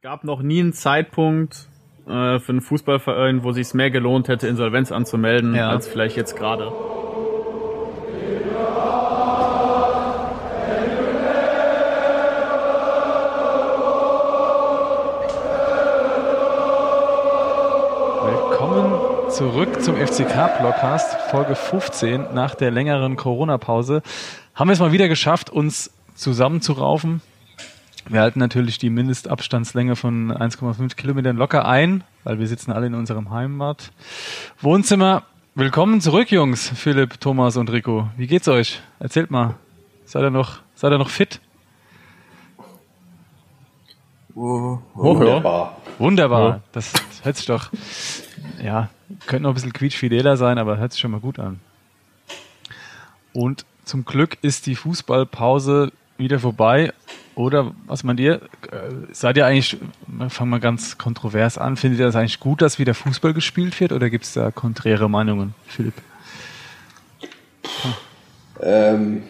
gab noch nie einen Zeitpunkt äh, für einen Fußballverein, wo sich mehr gelohnt hätte, Insolvenz anzumelden, ja. als vielleicht jetzt gerade. Willkommen zurück zum FCK-Blockcast, Folge 15 nach der längeren Corona-Pause. Haben wir es mal wieder geschafft, uns zusammenzuraufen, wir halten natürlich die Mindestabstandslänge von 1,5 Kilometern locker ein, weil wir sitzen alle in unserem Heimat. Wohnzimmer. Willkommen zurück, Jungs. Philipp, Thomas und Rico. Wie geht's euch? Erzählt mal. Seid ihr noch, seid ihr noch fit? Uh, wunderbar. Wunderbar. Das, das hört sich doch, ja, könnte noch ein bisschen quietschfideler sein, aber hört sich schon mal gut an. Und zum Glück ist die Fußballpause wieder vorbei oder was meint ihr? Äh, seid ihr eigentlich, fangen wir ganz kontrovers an, findet ihr das eigentlich gut, dass wieder Fußball gespielt wird oder gibt es da konträre Meinungen, Philipp? Ähm,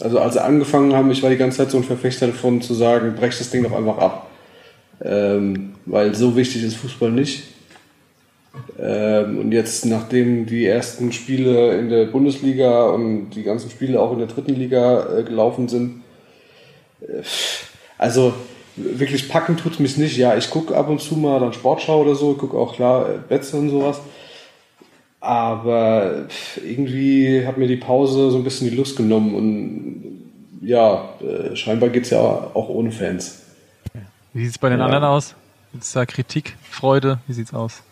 also als sie angefangen haben, ich war die ganze Zeit so ein Verfechter davon zu sagen, brech das Ding doch einfach ab. Ähm, weil so wichtig ist Fußball nicht. Ähm, und jetzt, nachdem die ersten Spiele in der Bundesliga und die ganzen Spiele auch in der dritten Liga äh, gelaufen sind, also wirklich packen tut es mich nicht. Ja, ich gucke ab und zu mal dann Sportschau oder so, gucke auch klar äh, Betze und sowas. Aber irgendwie hat mir die Pause so ein bisschen die Lust genommen und ja, äh, scheinbar geht es ja auch ohne Fans. Wie sieht es bei den ja. anderen aus? Gibt es da Kritik, Freude? Wie sieht's aus?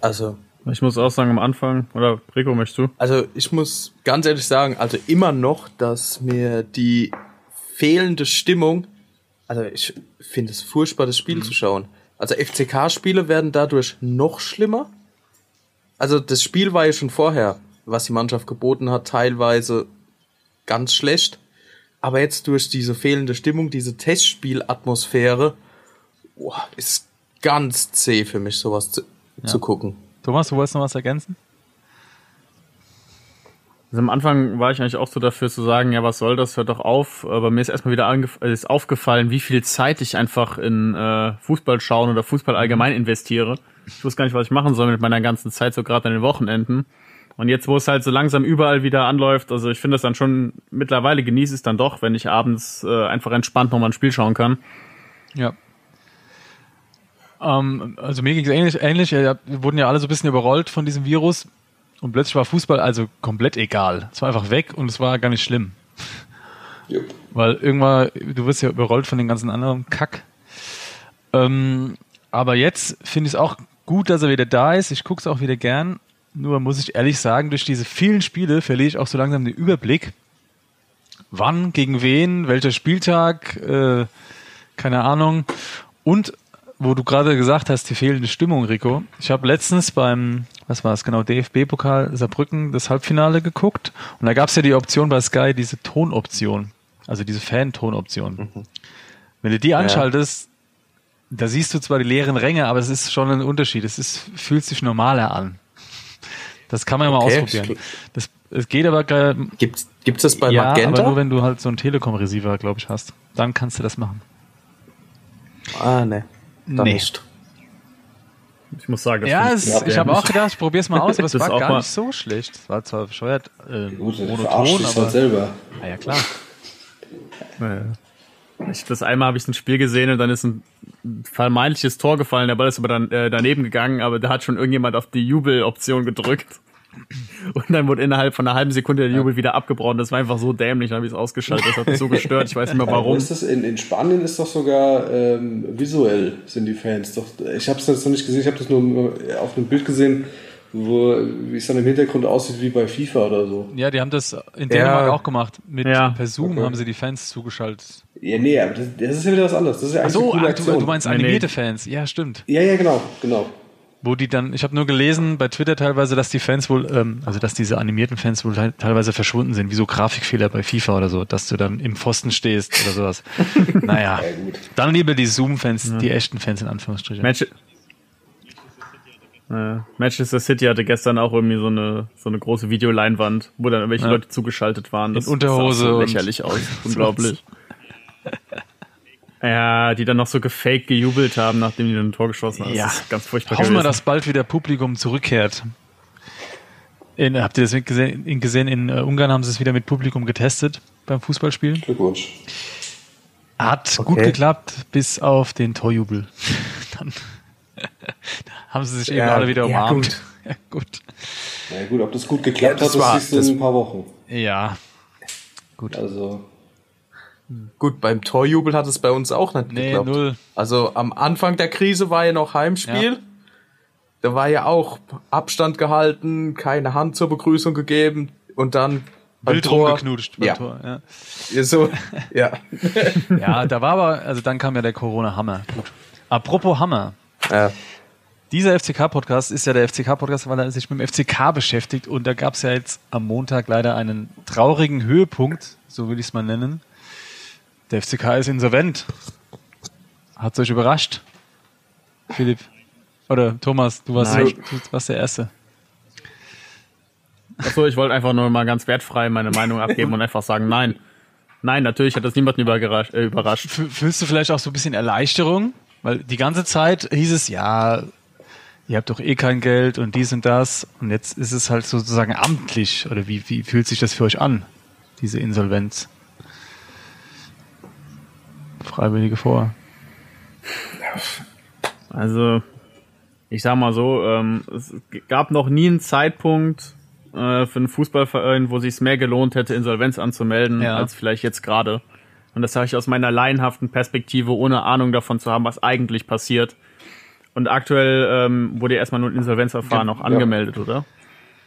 Also, ich muss auch sagen, am Anfang, oder Rico, möchtest du? Also, ich muss ganz ehrlich sagen, also immer noch, dass mir die fehlende Stimmung. Also ich finde es furchtbar, das Spiel mhm. zu schauen. Also FCK-Spiele werden dadurch noch schlimmer. Also das Spiel war ja schon vorher, was die Mannschaft geboten hat, teilweise ganz schlecht. Aber jetzt durch diese fehlende Stimmung, diese Testspielatmosphäre, oh, ist ganz zäh für mich, sowas zu, ja. zu gucken. Thomas, du wolltest noch was ergänzen? Also am Anfang war ich eigentlich auch so dafür zu sagen, ja, was soll das, hört doch auf. Aber mir ist erstmal wieder ist aufgefallen, wie viel Zeit ich einfach in äh, Fußball schauen oder Fußball allgemein investiere. Ich wusste gar nicht, was ich machen soll mit meiner ganzen Zeit, so gerade an den Wochenenden. Und jetzt, wo es halt so langsam überall wieder anläuft, also ich finde es dann schon, mittlerweile genieße es dann doch, wenn ich abends äh, einfach entspannt nochmal ein Spiel schauen kann. Ja. Ähm, also mir ging es ähnlich, ähnlich. Wir wurden ja alle so ein bisschen überrollt von diesem Virus. Und plötzlich war Fußball also komplett egal. Es war einfach weg und es war gar nicht schlimm. Yep. Weil irgendwann, du wirst ja überrollt von den ganzen anderen Kack. Ähm, aber jetzt finde ich es auch gut, dass er wieder da ist. Ich gucke es auch wieder gern. Nur muss ich ehrlich sagen, durch diese vielen Spiele verliere ich auch so langsam den Überblick. Wann, gegen wen, welcher Spieltag, äh, keine Ahnung. Und wo du gerade gesagt hast, die fehlende Stimmung, Rico. Ich habe letztens beim was war es genau, DFB-Pokal Saarbrücken das Halbfinale geguckt und da gab es ja die Option bei Sky, diese Tonoption, also diese Fan-Tonoption. Mhm. Wenn du die anschaltest, ja. da siehst du zwar die leeren Ränge, aber es ist schon ein Unterschied. Es ist, fühlt sich normaler an. Das kann man ja mal okay. ausprobieren. Das, es geht aber Gibt gibt's das bei ja, Magenta? aber nur wenn du halt so einen Telekom-Receiver, glaube ich, hast. Dann kannst du das machen. Ah, ne. Dann nee. nicht. Ich muss sagen, das ja, es, ich habe auch gedacht, ich probiere es mal aus, aber es war gar nicht so schlecht. Es war zwar bescheuert äh, Gut, monoton, aber selber. Ah, ja klar. Naja. Ich, das einmal habe ich ein Spiel gesehen und dann ist ein vermeintliches Tor gefallen, der Ball ist aber dann äh, daneben gegangen, aber da hat schon irgendjemand auf die Jubeloption gedrückt. Und dann wurde innerhalb von einer halben Sekunde der Jubel wieder abgebrochen. Das war einfach so dämlich, dann habe ich es ausgeschaltet. Das hat mich so gestört. Ich weiß nicht mehr warum. Ist das in, in Spanien ist doch sogar ähm, visuell sind die Fans. Doch, ich habe es jetzt noch nicht gesehen. Ich habe das nur auf einem Bild gesehen, wo wie es dann im Hintergrund aussieht wie bei FIFA oder so. Ja, die haben das in Dänemark ja. auch gemacht. Mit ja. per Zoom okay. haben sie die Fans zugeschaltet. Ja, nee, aber das, das ist ja wieder was anderes. Das ist ja eigentlich Ach so, eine coole ach, du, du meinst animierte nee. Fans. Ja, stimmt. Ja, ja, genau, genau wo die dann, ich habe nur gelesen bei Twitter teilweise, dass die Fans wohl, ähm, also dass diese animierten Fans wohl teilweise verschwunden sind, wie so Grafikfehler bei FIFA oder so, dass du dann im Pfosten stehst oder sowas. naja, ja, dann lieber die Zoom-Fans, ja. die echten Fans in Anführungsstrichen. Manche äh, Manchester City hatte gestern auch irgendwie so eine so eine große Videoleinwand, wo dann irgendwelche ja. Leute zugeschaltet waren. Das in Unterhose sah so lächerlich aus, unglaublich. Ja, die dann noch so gefaked gejubelt haben, nachdem die dann ein Tor geschossen haben. Ja. Das ist ganz furchtbar Hoffen wir, gewesen. dass bald wieder Publikum zurückkehrt. In, habt ihr das gesehen? In, gesehen? in äh, Ungarn haben sie es wieder mit Publikum getestet beim Fußballspielen. Glückwunsch. Hat Okay. gut geklappt, bis auf den Torjubel. Dann haben sie sich eben Ja, alle wieder ja, umarmt. gut. Ja, gut. Na ja, gut, ob das gut geklappt Ja, das hat, war- das siehst du das- in ein paar Wochen. Ja. Gut. Also, Gut, beim Torjubel hat es bei uns auch nicht Nee, geklappt. null. Also am Anfang der Krise war ja noch Heimspiel. Ja. Da war ja auch Abstand gehalten, keine Hand zur Begrüßung gegeben und dann Wild rumgeknutscht beim Ja. Tor. Ja. Ja, so, ja. ja, da war aber, also dann kam ja der Corona-Hammer. Gut. Apropos Hammer. ja. Dieser FCK-Podcast ist ja der FCK-Podcast, weil er sich mit dem FCK beschäftigt. Und da gab es ja jetzt am Montag leider einen traurigen Höhepunkt, so will ich es mal nennen. Der FCK ist insolvent. Hat euch überrascht? Philipp? Oder Thomas, du warst, Nein. du warst der Erste. Achso, ich wollte einfach nur mal ganz wertfrei meine Meinung abgeben und einfach sagen, nein. Nein, natürlich hat das niemanden äh, überrascht. F- Fühlst du vielleicht auch so ein bisschen Erleichterung? Weil die ganze Zeit hieß es, ja, ihr habt doch eh kein Geld und dies und das. Und jetzt ist es halt sozusagen amtlich. Oder wie, wie fühlt sich das für euch an, diese Insolvenz? Freiwillige vor. Also, ich sag mal so, ähm, es gab noch nie einen Zeitpunkt äh, für einen Fußballverein, wo sich mehr gelohnt hätte, Insolvenz anzumelden, Ja. als vielleicht jetzt gerade. Und das sage ich aus meiner laienhaften Perspektive, ohne Ahnung davon zu haben, was eigentlich passiert. Und aktuell ähm, wurde erstmal nur ein Insolvenzverfahren auch angemeldet, oder?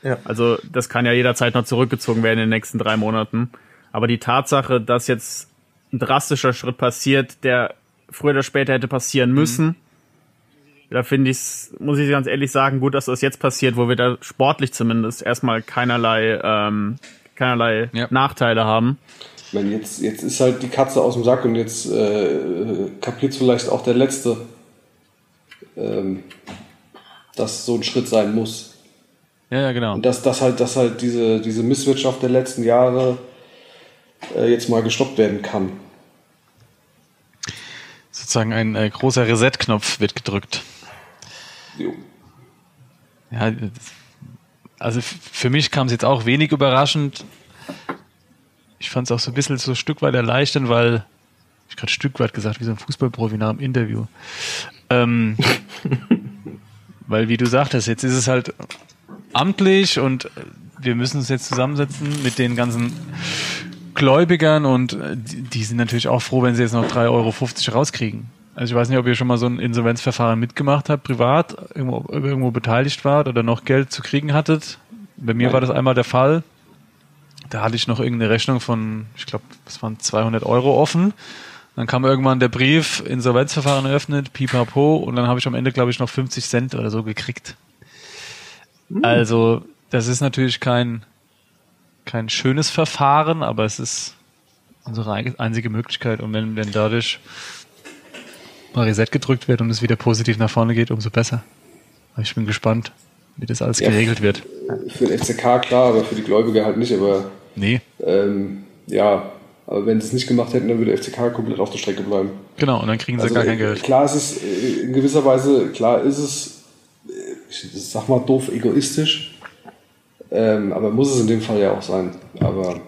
Ja. Also das kann ja jederzeit noch zurückgezogen werden in den nächsten drei Monaten. Aber die Tatsache, dass jetzt ein drastischer Schritt passiert, der früher oder später hätte passieren müssen, da finde ich muss ich ganz ehrlich sagen, gut, dass das jetzt passiert, wo wir da sportlich zumindest erstmal keinerlei, ähm, keinerlei Ja. Nachteile haben. ich meine, jetzt, jetzt ist halt die Katze aus dem Sack und jetzt äh, kapiert vielleicht auch der Letzte, ähm, dass so ein Schritt sein muss. Ja, ja, genau. Und dass, dass halt, dass halt diese, diese Misswirtschaft der letzten Jahre äh, jetzt mal gestoppt werden kann. Sozusagen ein äh, großer Reset-Knopf wird gedrückt. Jo. Ja, also für mich kam es jetzt auch wenig überraschend. Ich fand es auch so ein bisschen so ein Stück weit erleichternd, weil, ich gerade Stück weit gesagt, wie so ein Fußballprofi nach dem Interview. Ähm, weil, wie du sagtest, jetzt ist es halt amtlich und wir müssen uns jetzt zusammensetzen mit den ganzen Gläubigern und äh, die, sind natürlich auch froh, wenn sie jetzt noch 3,50 Euro rauskriegen. Also ich weiß nicht, ob ihr schon mal so ein Insolvenzverfahren mitgemacht habt, privat, irgendwo, irgendwo beteiligt wart oder noch Geld zu kriegen hattet. Bei mir war das einmal der Fall. Da hatte ich noch irgendeine Rechnung von, ich glaube, das waren 200 Euro offen. Dann kam irgendwann der Brief, Insolvenzverfahren eröffnet, pipapo, und dann habe ich am Ende, glaube ich, noch 50 Cent oder so gekriegt. Also, das ist natürlich kein, kein schönes Verfahren, aber es ist unsere einzige Möglichkeit. Und wenn, wenn dadurch mal Reset gedrückt wird und es wieder positiv nach vorne geht, umso besser. Ich bin gespannt, wie das alles Ja. geregelt wird. Für den FCK klar, aber für die Gläubiger halt nicht. Aber Nee, ähm, ja, aber wenn sie es nicht gemacht hätten, dann würde der FCK komplett auf der Strecke bleiben. genau, und dann kriegen sie Also, gar kein Geld. Klar ist es äh, in gewisser Weise, klar ist es, äh, ich sag mal doof, egoistisch. Ähm, aber muss es in dem Fall ja auch sein. Aber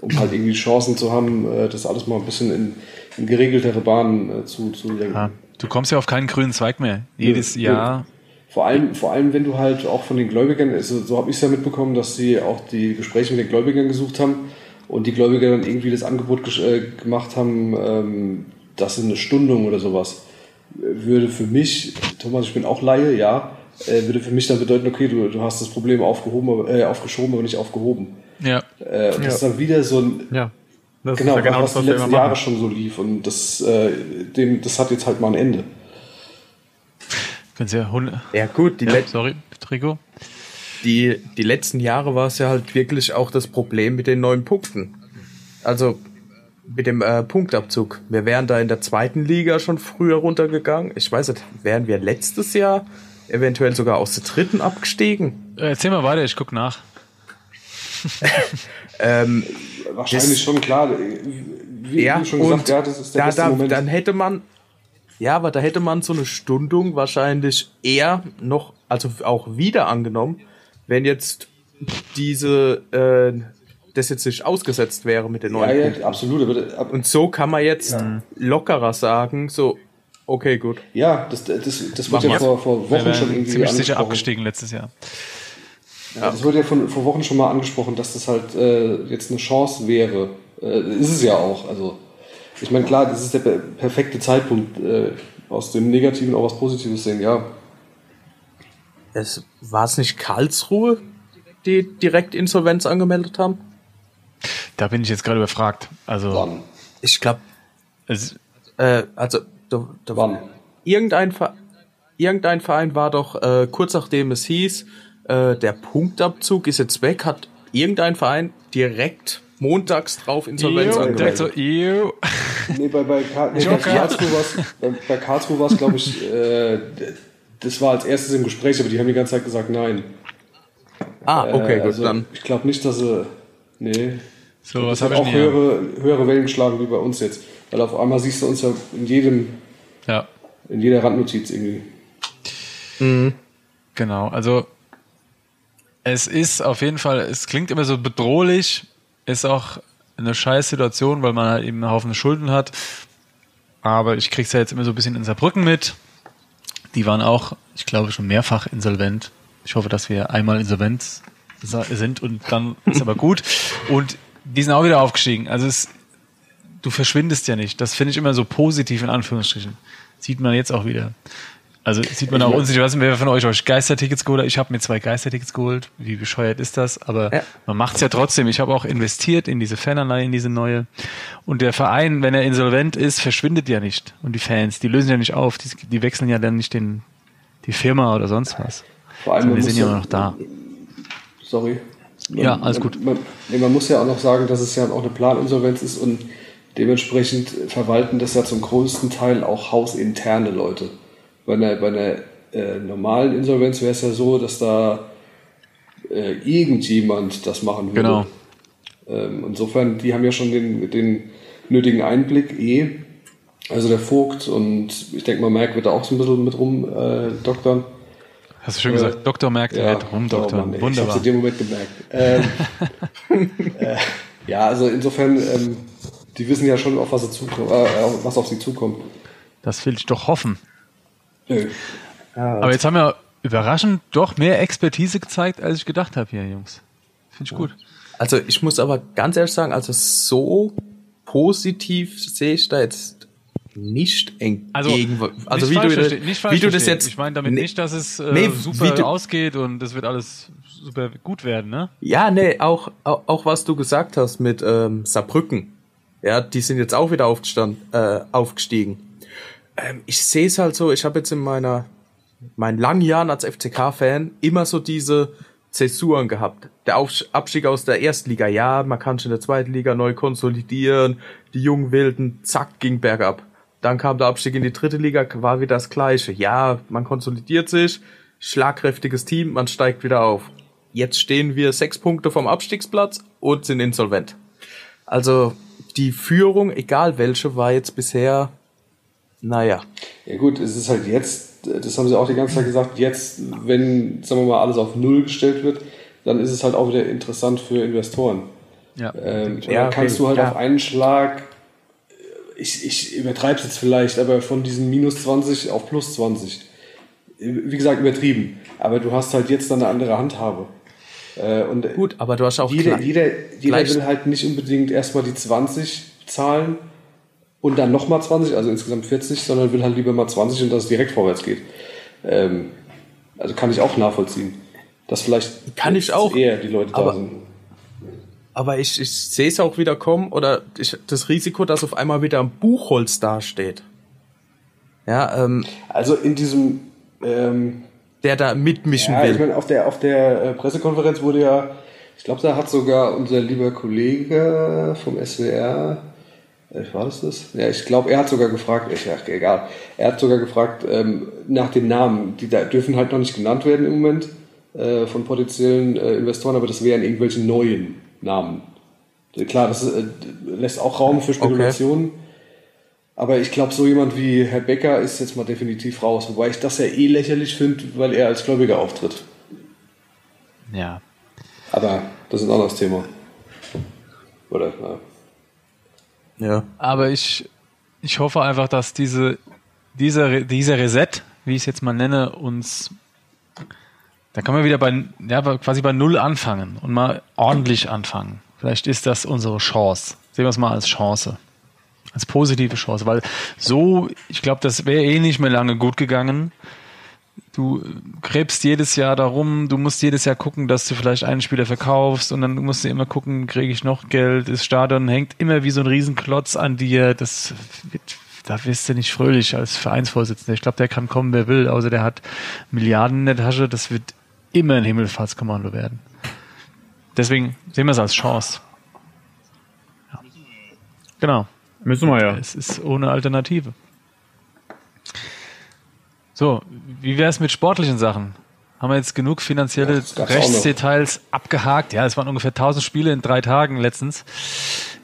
um halt irgendwie Chancen zu haben, äh, das alles mal ein bisschen in, in geregeltere Bahnen äh, zu, zu lenken. Ja, du kommst ja auf keinen grünen Zweig mehr. Jedes Nö, Jahr. Vor allem, vor allem, wenn du halt auch von den Gläubigern, also so habe ich es ja mitbekommen, dass sie auch die Gespräche mit den Gläubigern gesucht haben und die Gläubiger dann irgendwie das Angebot äh, gemacht haben, ähm, dass sie eine Stundung oder sowas äh, würde für mich, Thomas, ich bin auch Laie, ja, äh, würde für mich dann bedeuten, okay, du, du hast das Problem aufgehoben, äh, aufgeschoben, aber nicht aufgehoben. Ja. Äh, und das ist dann wieder so ein, Ja. Das genau, ist ja genau was das, was die letzten Jahre schon so lief und das, äh, dem, das hat jetzt halt mal ein Ende. Können Sie ja Hunde. Ja, gut, die, Ja, sorry, Trico. die, die letzten Jahre war es ja halt wirklich auch das Problem mit den neuen Punkten. Also mit dem äh, Punktabzug. Wir wären da in der zweiten Liga schon früher runtergegangen. Ich weiß nicht, wären wir letztes Jahr eventuell sogar aus der dritten abgestiegen? Äh, Erzähl mal weiter, ich guck nach. Ähm, Wahrscheinlich Das- schon klar. wie, ja, schon und gesagt, ja, das ist der da, beste da, Moment. dann hätte man, ja, aber da hätte man so eine Stundung wahrscheinlich eher noch, also auch wieder angenommen, wenn jetzt diese, äh, das jetzt nicht ausgesetzt wäre mit den neuen ja, ja, absolut. Aber, ab, Und so kann man jetzt lockerer sagen, so, okay, gut. ja, das, das, das Mach wird ja vor, vor Wochen schon irgendwie ziemlich sicher abgestiegen letztes Jahr. Ja. Das wurde ja von, vor Wochen schon mal angesprochen, dass das halt äh, jetzt eine Chance wäre. Äh, ist es ja auch. Also, ich meine, klar, das ist der per perfekte Zeitpunkt, äh, aus dem Negativen auch was Positives sehen, ja. Es, war es nicht Karlsruhe, die direkt Insolvenz angemeldet haben? Da bin ich jetzt gerade überfragt. Also, Wann? Ich glaube, es, äh, also, da, da Wann? irgendein, Ver- irgendein Verein war doch, äh, kurz nachdem es hieß, äh, der Punktabzug ist jetzt weg, hat irgendein Verein direkt montags drauf Insolvenz Ew, angemeldet. so, ew. Nee, bei, bei, nee, bei Karlsruhe war es, glaube ich, äh, das war als erstes im Gespräch, aber die haben die ganze Zeit gesagt, nein. ah, okay, Äh, gut, also, dann. Ich glaube nicht, dass sie. Nee. So, Das was hat habe ich auch höhere, höhere Wellen geschlagen wie bei uns jetzt. Weil auf einmal siehst du uns ja in jedem, Ja, in jeder Randnotiz irgendwie. genau. Also, es ist auf jeden Fall, es klingt immer so bedrohlich, ist auch eine scheiß Situation, weil man halt eben einen Haufen Schulden hat. Aber ich krieg's ja jetzt immer so ein bisschen in Saarbrücken mit. Die waren auch, ich glaube, schon mehrfach insolvent. Ich hoffe, dass wir einmal insolvent sind und dann ist aber gut. Und die sind auch wieder aufgestiegen. Also es, du verschwindest ja nicht. Das finde ich immer so positiv in Anführungsstrichen. Sieht man jetzt auch wieder. Also sieht man auch uns. Ich weiß nicht, wer von euch euch Geistertickets geholt hat. Ich habe mir zwei Geistertickets geholt. Wie bescheuert ist das? Aber Ja. man macht's ja trotzdem. Ich habe auch investiert in diese Fananleihe, in diese neue. Und der Verein, wenn er insolvent ist, verschwindet ja nicht. Und die Fans, die lösen ja nicht auf. Die, die wechseln ja dann nicht den, die Firma oder sonst was. Vor allem, man die muss sind ja immer noch da. Sorry. Ja, alles gut. Man, nee, man muss ja auch noch sagen, dass es ja auch eine Planinsolvenz ist und dementsprechend verwalten das ja zum größten Teil auch hausinterne Leute. Bei einer, bei einer äh, normalen Insolvenz wäre es ja so, dass da äh, irgendjemand das machen würde. Genau. Ähm, insofern, die haben ja schon den, den nötigen Einblick eh. Also der Vogt und ich denke mal, Merck wird da auch so ein bisschen mit rum äh. Hast du schön gesagt. Doktor merkt, er wird oh rumdoktern. Mann, ey, Wunderbar. Ich hab's in dem Moment gemerkt. Ähm, äh, ja, also insofern, ähm, die wissen ja schon, auf was, sie zukommt, äh, was auf sie zukommt. Das will ich doch hoffen. Nö. Aber jetzt haben wir überraschend doch mehr Expertise gezeigt, als ich gedacht habe hier, Jungs. Finde ich gut. Also ich muss aber ganz ehrlich sagen, also so positiv sehe ich da jetzt nicht entgegen. Also, also nicht wie, falsch du, verstehen, nicht falsch wie du das jetzt. Ich meine damit Nee, nicht, dass es äh, nee, super du- ausgeht und das wird alles super gut werden, ne? Ja, nee, auch, auch, auch was du gesagt hast mit ähm, Saarbrücken. Ja, die sind jetzt auch wieder aufgestand, äh, aufgestiegen. Ähm, ich sehe es halt so, ich habe jetzt in meiner meinen langen Jahren als FCK-Fan immer so diese Zäsuren gehabt. Der Aufsch- Abstieg aus der Erstliga, ja, man kann schon in der zweiten Liga neu konsolidieren, die jungen Wilden, zack, ging bergab. Dann kam der Abstieg in die dritte Liga, war wieder das Gleiche. Ja, man konsolidiert sich, schlagkräftiges Team, man steigt wieder auf. Jetzt stehen wir sechs Punkte vom Abstiegsplatz und sind insolvent. Also die Führung, egal welche, war jetzt bisher, naja. Ja gut, es ist halt jetzt, das haben sie auch die ganze Zeit gesagt, jetzt, wenn, sagen wir mal, alles auf Null gestellt wird, dann ist es halt auch wieder interessant für Investoren. Ja. Ähm, und Ja, dann kannst okay, du halt ja. auf einen Schlag, ich, ich übertreibe es jetzt vielleicht, aber von diesen minus 20 auf plus 20. Wie gesagt, übertrieben. Aber du hast halt jetzt dann eine andere Handhabe. Äh, und Gut, aber du hast auch jeder, jeder, jeder will halt nicht unbedingt erstmal die 20 zahlen und dann nochmal 20, also insgesamt 40, sondern will halt lieber mal 20 und dass es direkt vorwärts geht. Ähm, also kann ich auch nachvollziehen. Dass vielleicht Kann ich auch, eher die Leute da aber- sind. Aber ich, ich sehe es auch wieder kommen oder ich, das Risiko, dass auf einmal wieder ein Buchholz dasteht. Ja, ähm, Also in diesem ähm, der da mitmischen Ja, ich will. meine, auf der, auf der äh, Pressekonferenz wurde ja, ich glaube, da hat sogar unser lieber Kollege vom SWR, äh, war das das? Ja, ich glaube, er hat sogar gefragt, ich, ach, egal, er hat sogar gefragt ähm, nach den Namen. Die da dürfen halt noch nicht genannt werden im Moment äh, von potenziellen äh, Investoren, aber das wären irgendwelche neuen Namen. Klar, das äh, lässt auch Raum für Spekulationen. Okay. Aber ich glaube, so jemand wie Herr Becker ist jetzt mal definitiv raus. Wobei ich das ja eh lächerlich finde, weil er als Gläubiger auftritt. Ja. Aber das ist ein anderes Thema. Oder, ja. ja. Aber ich, ich hoffe einfach, dass diese, dieser, dieser Reset, wie ich es jetzt mal nenne, uns da kann man wieder bei, ja, quasi bei Null anfangen und mal ordentlich anfangen. Vielleicht ist das unsere Chance. Sehen wir es mal als Chance. Als positive Chance. Weil so, ich glaube, das wäre eh nicht mehr lange gut gegangen. Du krebst jedes Jahr darum, du musst jedes Jahr gucken, dass du vielleicht einen Spieler verkaufst und dann musst du immer gucken, kriege ich noch Geld, das Stadion hängt immer wie so ein Riesenklotz an dir. Das wird da wirst du nicht fröhlich als Vereinsvorsitzender. Ich glaube, der kann kommen, wer will, außer der hat Milliarden in der Tasche. Das wird immer ein Himmelfahrtskommando werden. Deswegen sehen wir es als Chance. Ja. Genau. Müssen wir ja. Es ist ohne Alternative. So, wie wäre es mit sportlichen Sachen? Haben wir jetzt genug finanzielle ja, Rechtsdetails abgehakt? Ja, es waren ungefähr 1000 Spiele in drei Tagen letztens.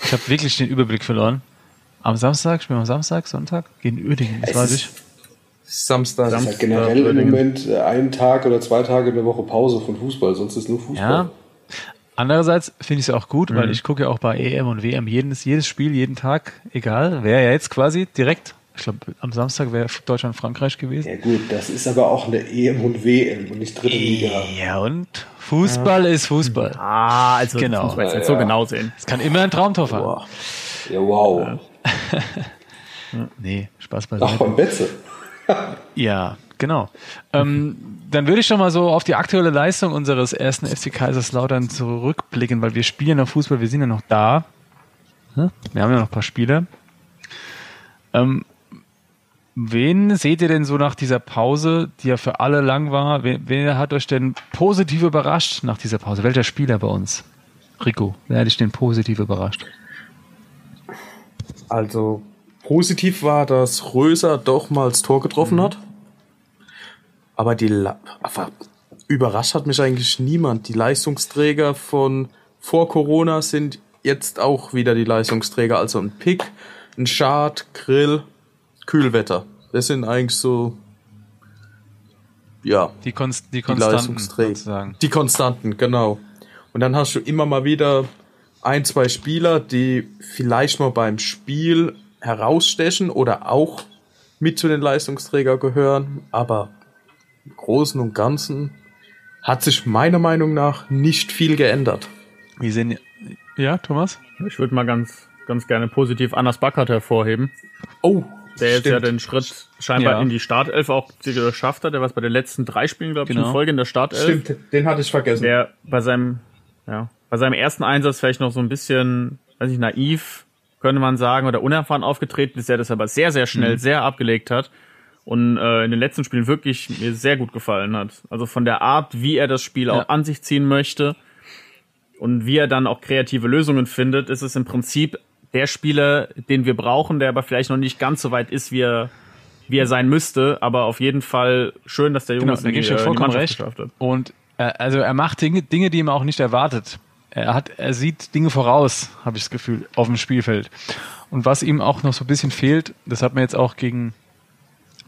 Ich habe wirklich den Überblick verloren. Am Samstag, spielen wir am Samstag, Sonntag? Gegen Uerdingen, das es weiß ich. Samstag. Das ist halt generell im Moment äh, ein Tag oder zwei Tage in der Woche Pause von Fußball, sonst ist nur Fußball. Ja. Andererseits finde ich es auch gut, mhm. weil ich gucke ja auch bei EM und WM jedes, jedes Spiel, jeden Tag, egal, wäre ja jetzt quasi direkt. Ich glaube, am Samstag wäre Deutschland-Frankreich gewesen. Ja gut, das ist aber auch eine EM und WM und nicht dritte Liga. Ja und Fußball ja. ist Fußball. Ah, also genau. muss man jetzt ja, so genau sehen. Es kann immer ein Traumtor fahren. Wow. Ja, wow. nee, Spaß bei Ach, von Betze. ja, genau. Ähm, dann würde ich schon mal so auf die aktuelle Leistung unseres ersten FC Kaiserslautern zurückblicken, weil wir spielen ja noch Fußball, wir sind ja noch da. Wir haben ja noch ein paar Spiele. Ähm, wen seht ihr denn so nach dieser Pause, die ja für alle lang war? Wer, wer, hat euch denn positiv überrascht nach dieser Pause? Welcher Spieler bei uns? Rico, wer hat dich denn positiv überrascht? Also positiv war, dass Röser doch mal das Tor getroffen mhm. hat. Aber die aber überrascht hat mich eigentlich niemand. Die Leistungsträger von vor Corona sind jetzt auch wieder die Leistungsträger. Also ein Pick, ein Schad, Grill, Kühlwetter. Das sind eigentlich so ja die, Konst die Konstanten die sozusagen. Die Konstanten, genau. Und dann hast du immer mal wieder ein, zwei Spieler, die vielleicht mal beim Spiel herausstechen oder auch mit zu den Leistungsträger gehören, aber im Großen und Ganzen hat sich meiner Meinung nach nicht viel geändert. Wie sehen ja, Thomas? Ich würde mal ganz, ganz gerne positiv Anders Backert hervorheben. Oh, der jetzt ja den Schritt scheinbar ja. in die Startelf auch geschafft hat. Der war bei den letzten drei Spielen, glaube ich, genau. in Folge in der Startelf. Stimmt, den hatte ich vergessen. Der bei seinem, ja, bei seinem ersten Einsatz vielleicht noch so ein bisschen, weiß ich, naiv, könnte man sagen, oder unerfahren aufgetreten ist, er das aber sehr, sehr schnell, mhm. sehr abgelegt hat und äh, in den letzten Spielen wirklich mir sehr gut gefallen hat. Also von der Art, wie er das Spiel ja. auch an sich ziehen möchte und wie er dann auch kreative Lösungen findet, ist es im Prinzip der Spieler, den wir brauchen, der aber vielleicht noch nicht ganz so weit ist, wie er wie er sein müsste, aber auf jeden Fall schön, dass der Junge genau, es in die, äh, die recht. geschafft hat. Und äh, also er macht Dinge, Dinge, die man auch nicht erwartet er hat, er sieht Dinge voraus, habe ich das Gefühl, auf dem Spielfeld. Und was ihm auch noch so ein bisschen fehlt, das hat man jetzt auch gegen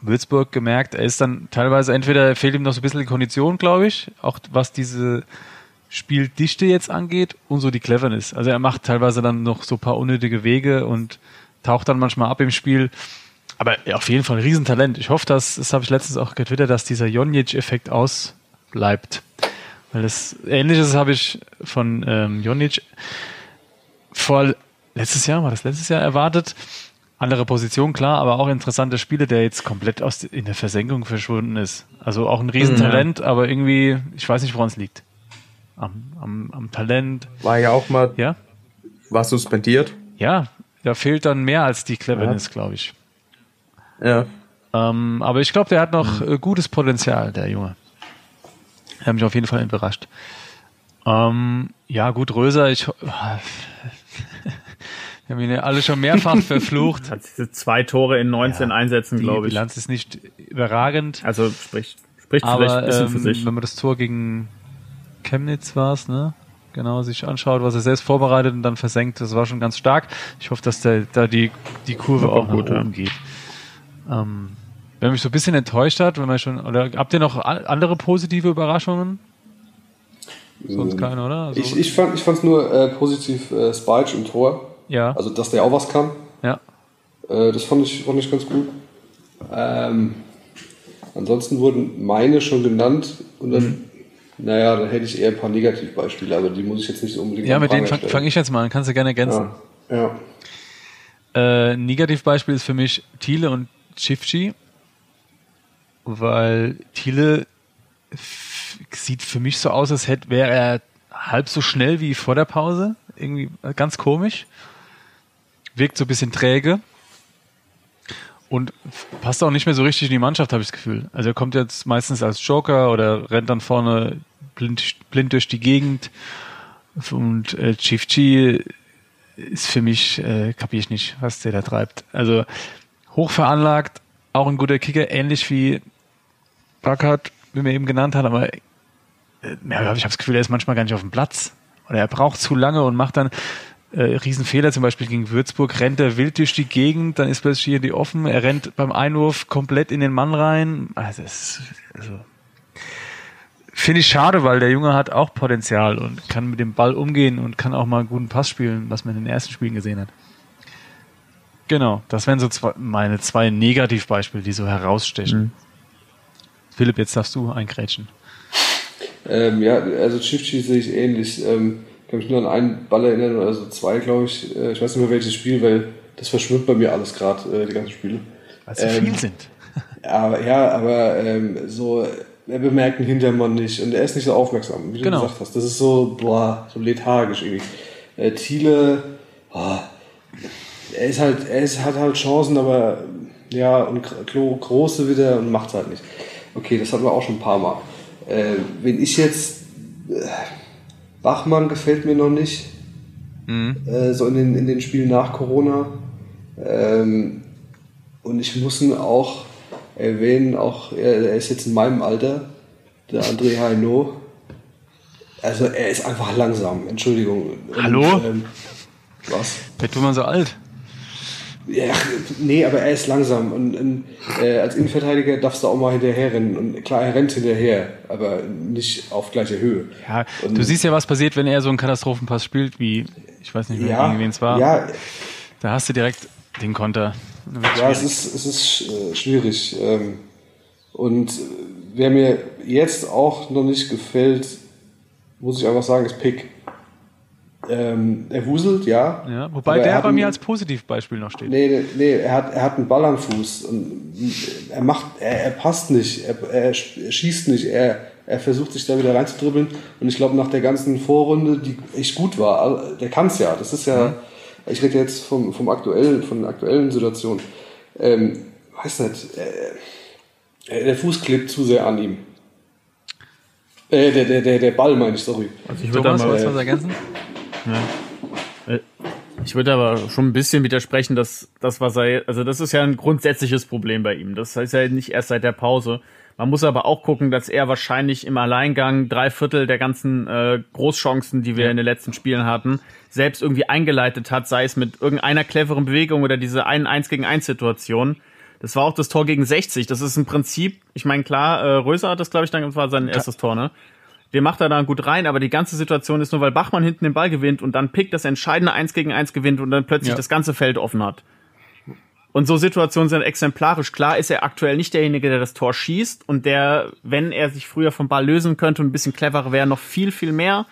Würzburg gemerkt, er ist dann teilweise entweder fehlt ihm noch so ein bisschen die Kondition, glaube ich, auch was diese Spieldichte jetzt angeht und so die Cleverness. Also er macht teilweise dann noch so ein paar unnötige Wege und taucht dann manchmal ab im Spiel. Aber auf jeden Fall ein Riesentalent. Ich hoffe, dass, das habe ich letztens auch getwittert, dass dieser Jonic-Effekt ausbleibt. Weil das Ähnliches habe ich von ähm, Jonic vor letztes Jahr, war das letztes Jahr erwartet. Andere Position, klar, aber auch interessante Spiele, der jetzt komplett aus in der Versenkung verschwunden ist. Also auch ein Riesentalent, mhm. aber irgendwie, ich weiß nicht, woran es liegt. Am, am, am Talent. War ja auch mal. Ja? War suspendiert? Ja, da fehlt dann mehr als die Cleverness, ja. glaube ich. Ja. Ähm, aber ich glaube, der hat noch mhm. gutes Potenzial, der Junge. Er hat mich auf jeden Fall überrascht. Ähm, ja, gut, Röser, ich. Wir haben ihn ja alle schon mehrfach verflucht. Hat diese zwei Tore in 19 ja, Einsätzen, glaube ich. Die Bilanz ist nicht überragend. Also spricht, spricht aber, vielleicht ein bisschen ähm, für sich. Wenn man das Tor gegen Chemnitz war es, ne? genau sich anschaut, was er selbst vorbereitet und dann versenkt. Das war schon ganz stark. Ich hoffe, dass der, da die, die Kurve auch nach oben geht. Ähm, wer mich so ein bisschen enttäuscht hat, wenn man schon, oder habt ihr noch andere positive Überraschungen? Sonst keine, oder? Also ich ich fand es nur äh, positiv äh, Spike im Tor. Ja. Also, dass der auch was kann. Ja. Äh, das fand ich, fand ich ganz gut. Ähm, ansonsten wurden meine schon genannt und dann mhm. Naja, dann hätte ich eher ein paar Negativbeispiele, aber die muss ich jetzt nicht so unbedingt Ja, mit denen fange fang ich jetzt mal an, kannst du gerne ergänzen. Ja. ja. Äh, Negativbeispiel ist für mich Thiele und Chifchi, weil Thiele sieht für mich so aus, als hätte wäre er halb so schnell wie vor der Pause. Irgendwie ganz komisch. Wirkt so ein bisschen träge. Und passt auch nicht mehr so richtig in die Mannschaft, habe ich das Gefühl. Also er kommt jetzt meistens als Joker oder rennt dann vorne blind, blind durch die Gegend. Und äh, Chifchi ist für mich, äh, kapiere ich nicht, was der da treibt. Also hochveranlagt, auch ein guter Kicker, ähnlich wie Backert, wie man eben genannt hat, aber äh, ja, ich habe das Gefühl, er ist manchmal gar nicht auf dem Platz. Oder er braucht zu lange und macht dann äh, Riesenfehler, zum Beispiel gegen Würzburg, rennt er wild durch die Gegend, dann ist plötzlich hier die offen, er rennt beim Einwurf komplett in den Mann rein. Also, das, also finde ich schade, weil der Junge hat auch Potenzial und kann mit dem Ball umgehen und kann auch mal einen guten Pass spielen, was man in den ersten Spielen gesehen hat. Genau, das wären so zwei, meine zwei Negativbeispiele, die so herausstechen. Mhm. Philipp, jetzt darfst du eingrätschen. Ähm, ja, also Chifchi sehe ich ähnlich. Ähm, kann mich nur an einen Ball erinnern, oder so zwei, glaube ich. Äh, ich weiß nicht mehr welches Spiel, weil das verschwimmt bei mir alles gerade, äh, die ganzen Spiele. Weil sie ähm, viel sind. aber, ja, aber ähm, so, er bemerkt den Hintermann nicht und er ist nicht so aufmerksam, wie du genau. gesagt hast. Das ist so, boah, so lethargisch irgendwie. Äh, Thiele, boah, er ist halt, er ist, hat halt Chancen, aber ja, und große wieder und macht halt nicht. Okay, das hatten wir auch schon ein paar Mal. Äh, wenn ich jetzt, äh, Bachmann gefällt mir noch nicht. Mhm. Äh, so in den, in den Spielen nach Corona. Ähm, und ich muss ihn auch erwähnen, auch er, er, ist jetzt in meinem Alter, der André Haino. Also er ist einfach langsam, Entschuldigung. Hallo? Und, ähm, was? Wird man so alt? Ja, nee, aber er ist langsam und, und äh, als Innenverteidiger darfst du auch mal hinterherrennen und klar, er rennt hinterher, aber nicht auf gleicher Höhe. Ja, und, du siehst ja, was passiert, wenn er so einen Katastrophenpass spielt, wie, ich weiß nicht mehr, ja, wen es war. Ja, da hast du direkt den Konter. Ja, es ist, es ist äh, schwierig. Ähm, und wer mir jetzt auch noch nicht gefällt, muss ich einfach sagen, ist Pick. Ähm, er wuselt, ja. ja wobei der bei mir als Positivbeispiel noch steht. Nee, nee, er hat, er hat einen Ball am Fuß. Und er macht, er, er passt nicht, er, er schießt nicht, er, er versucht sich da wieder reinzudribbeln. Und ich glaube, nach der ganzen Vorrunde, die echt gut war, der kann es ja. Das ist ja, mhm. ich rede jetzt vom, vom aktuellen, von der aktuellen Situation. Ähm, weiß nicht, äh, der Fuß klebt zu sehr an ihm. Äh, der, der, der, der Ball meine ich, sorry. Also ich würde da mal was, was ergänzen. Ja. Äh, ich würde aber schon ein bisschen widersprechen, dass das, was er, also das ist ja ein grundsätzliches Problem bei ihm. Das heißt ja nicht erst seit der Pause. Man muss aber auch gucken, dass er wahrscheinlich im Alleingang drei Viertel der ganzen äh, Großchancen, die wir ja. in den letzten Spielen hatten, selbst irgendwie eingeleitet hat, sei es mit irgendeiner cleveren Bewegung oder diese einen 1 gegen 1 Situation. Das war auch das Tor gegen 60. Das ist im Prinzip, ich meine, klar, äh, Röser hat das, glaube ich, dann war sein erstes Tor, ne? Den macht er da gut rein, aber die ganze Situation ist nur, weil Bachmann hinten den Ball gewinnt und dann Pick das entscheidende Eins gegen Eins gewinnt und dann plötzlich ja. das ganze Feld offen hat. Und so Situationen sind exemplarisch. Klar ist er aktuell nicht derjenige, der das Tor schießt und der, wenn er sich früher vom Ball lösen könnte und ein bisschen cleverer wäre, noch viel, viel mehr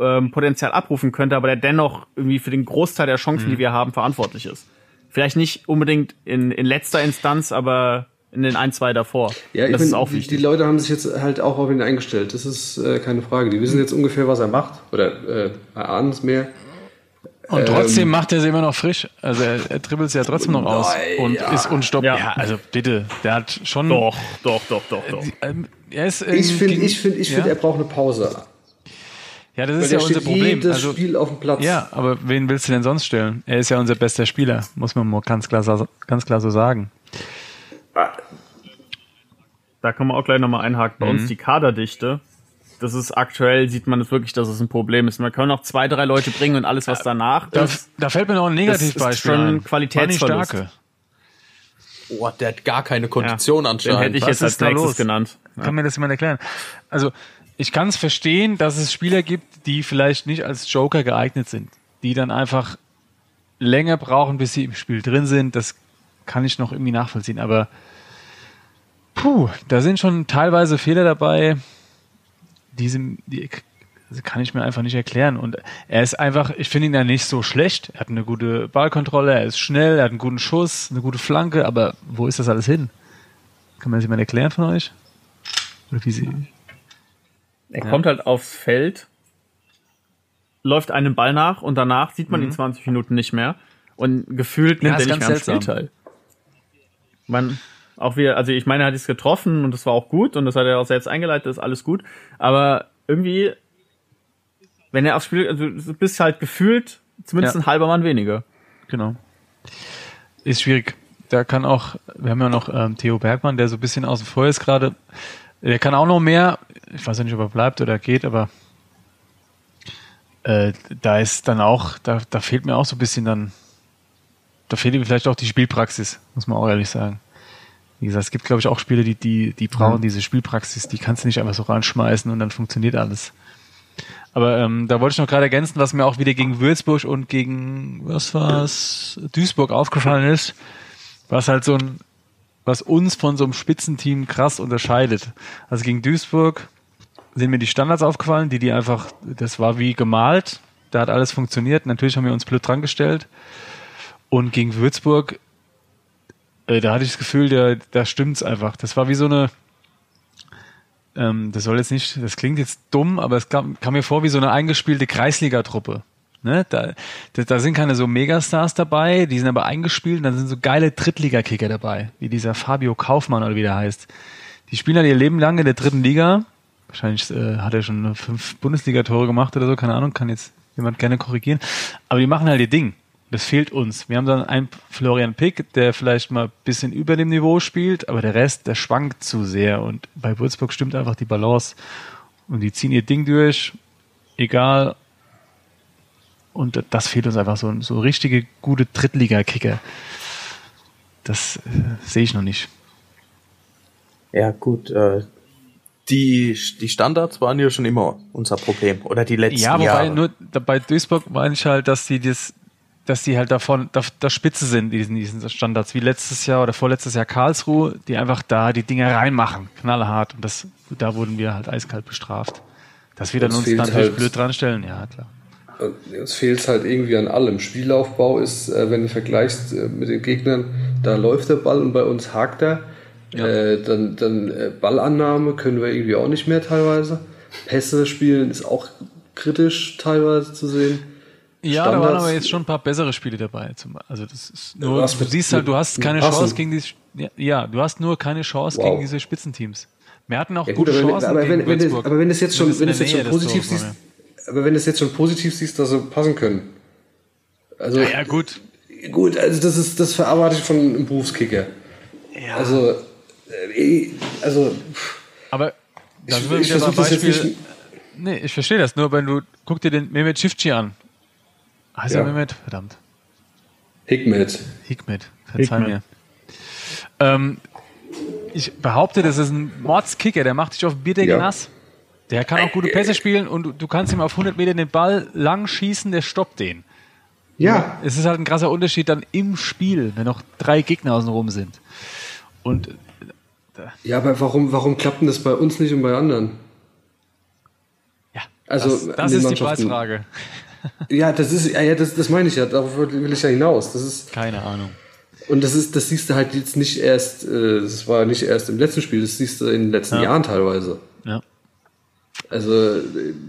ähm, Potenzial abrufen könnte, aber der dennoch irgendwie für den Großteil der Chancen, mhm. die wir haben, verantwortlich ist. Vielleicht nicht unbedingt in, in letzter Instanz, aber in den ein, zwei davor. Ja, das bin, ist auch wichtig. Die, die, Leute haben sich jetzt halt auch auf ihn eingestellt. Das ist äh, keine Frage. Die wissen jetzt ungefähr, was er macht. Oder äh, ahnen es mehr. Und trotzdem ähm, macht er sie immer noch frisch. Also er, er dribbelt sie ja trotzdem noch aus und ja. ist unstoppbar. Ja. ja. also bitte, der hat schon. Doch, doch, doch, doch, doch. Ähm, er ist, ähm, ich finde, ich finde, ich ja? finde, er braucht eine Pause. Ja, das Weil ist ja unser Problem. Das also, Spiel auf dem Platz. Ja, aber wen willst du denn sonst stellen? Er ist ja unser bester Spieler, muss man mal ganz klar, ganz klar so sagen. Da kann man auch gleich nochmal einhaken. Bei mhm. uns die Kaderdichte, das ist aktuell, sieht man es das wirklich, dass es ein Problem ist. Man kann noch zwei, drei Leute bringen und alles, was danach da, ist. Da fällt mir noch ein Negativbeispiel schon ein. Qualitätsverlust. Oh, der hat gar keine Kondition ja, anscheinend. Den hätte ich was jetzt als nächstes los? genannt. Ja. Kann mir das jemand erklären? Also, ich kann es verstehen, dass es Spieler gibt, die vielleicht nicht als Joker geeignet sind. Die dann einfach länger brauchen, bis sie im Spiel drin sind. Das kann ich noch irgendwie nachvollziehen. Aber puh, da sind schon teilweise Fehler dabei, die, die kann ich mir einfach nicht erklären. Und er ist einfach, ich finde ihn ja nicht so schlecht. Er hat eine gute Ballkontrolle, er ist schnell, er hat einen guten Schuss, eine gute Flanke, aber wo ist das alles hin? Kann man das jemand erklären von euch? Oder wie sie. Er ja. kommt halt aufs Feld, läuft einem Ball nach und danach sieht man mhm. ihn 20 Minuten nicht mehr. Und gefühlt nimmt ja, er nicht mehr am Spiel teil. Man, auch wir, also ich meine, er hat es getroffen und das war auch gut und das hat er auch selbst eingeleitet, das ist alles gut. Aber irgendwie, wenn er aufs Spiel, also du bist halt gefühlt zumindest ja. ein halber Mann weniger. Genau. Ist schwierig. Da kann auch, wir haben ja noch ähm, Theo Bergmann, der so ein bisschen außen vor ist gerade. Der kann auch noch mehr. Ich weiß ja nicht, ob er bleibt oder geht, aber äh, da ist dann auch, da, da fehlt mir auch so ein bisschen dann, da fehlt ihm vielleicht auch die Spielpraxis, muss man auch ehrlich sagen. Wie gesagt, es gibt, glaube ich, auch Spiele, die, die, die brauchen mhm. diese Spielpraxis, die kannst du nicht einfach so reinschmeißen und dann funktioniert alles. Aber ähm, da wollte ich noch gerade ergänzen, was mir auch wieder gegen Würzburg und gegen, was war's, Duisburg aufgefallen ist, was halt so ein, was uns von so einem Spitzenteam krass unterscheidet. Also gegen Duisburg sind mir die Standards aufgefallen, die die einfach, das war wie gemalt, da hat alles funktioniert. Natürlich haben wir uns blöd dran gestellt. Und gegen Würzburg, äh, da hatte ich das Gefühl, da, da stimmt's einfach. Das war wie so eine, ähm, das soll jetzt nicht, das klingt jetzt dumm, aber es kam, kam mir vor wie so eine eingespielte Kreisligatruppe. Ne? Da, da, da sind keine so Megastars dabei, die sind aber eingespielt und dann sind so geile Drittligakicker dabei, wie dieser Fabio Kaufmann oder wie der heißt. Die spielen halt ihr Leben lang in der dritten Liga Wahrscheinlich äh, hat er schon fünf Bundesliga-Tore gemacht oder so, keine Ahnung, kann jetzt jemand gerne korrigieren. Aber die machen halt ihr Ding. Das fehlt uns. Wir haben dann einen Florian Pick, der vielleicht mal ein bisschen über dem Niveau spielt, aber der Rest, der schwankt zu sehr. Und bei Würzburg stimmt einfach die Balance. Und die ziehen ihr Ding durch, egal. Und das fehlt uns einfach so, so richtige gute Drittliga-Kicker. Das äh, sehe ich noch nicht. Ja, gut. Äh, die, die Standards waren ja schon immer unser Problem. Oder die letzten ja, wobei Jahre. nur bei Duisburg meine ich halt, dass die das, dass die halt davon, da, da Spitze sind, diesen, diesen Standards, wie letztes Jahr oder vorletztes Jahr Karlsruhe, die einfach da die Dinger reinmachen, knallhart. Und das, da wurden wir halt eiskalt bestraft. Dass wir dann uns natürlich halt, blöd dran stellen, ja, klar. Es fehlt halt irgendwie an allem. Spielaufbau ist, äh, wenn du vergleichst äh, mit den Gegnern, da läuft der Ball und bei uns hakt er. Ja. Äh, dann dann äh, Ballannahme können wir irgendwie auch nicht mehr teilweise. Pässe spielen ist auch kritisch teilweise zu sehen. Ja, Standards, da waren aber jetzt schon ein paar bessere Spiele dabei. Also das ist nur, du siehst halt, du hast keine Chance gegen die, ja, du hast nur keine Chance wow. gegen diese Spitzenteams. Wir hatten auch ja, gut, gute Chancen aber, wenn, wenn das, aber wenn es jetzt schon, wenn es jetzt schon positiv siehst, aber wenn es jetzt schon positiv siehst, dass sie passen können. Also, ja, ja, gut. Gut, also das ist, das verarbeite ich von einem Berufskicker. Ja. Also, äh, also. Aber da sind wir wieder beim Beispiel. Nee, ich verstehe das. Nur wenn du, guck dir den Mehmet Schiffci an. Heißt ja. er Mehmet? Verdammt. Hikmet. Hikmet, verzeih Hikmet. mir. Ähm, ich behaupte, das ist ein Mordskicker, der macht dich auf Bierdecke ja. nass. Der kann auch gute Pässe spielen und du, du, kannst ihm auf 100 Meter den Ball lang schießen, der stoppt den. Ja. Es ist halt ein krasser Unterschied dann im Spiel, wenn noch drei Gegner außenrum sind. Und ja, aber warum, warum klappt denn das bei uns nicht und bei anderen? Ja, also, das, das ist die Preisfrage. Ja, das ist, ja, das, das meine ich ja, darauf will ich ja hinaus. Das ist, Keine Ahnung. Und das ist, das siehst du halt jetzt nicht erst, äh, das war nicht erst im letzten Spiel, das siehst du in den letzten ja. Jahren teilweise. Ja. Also,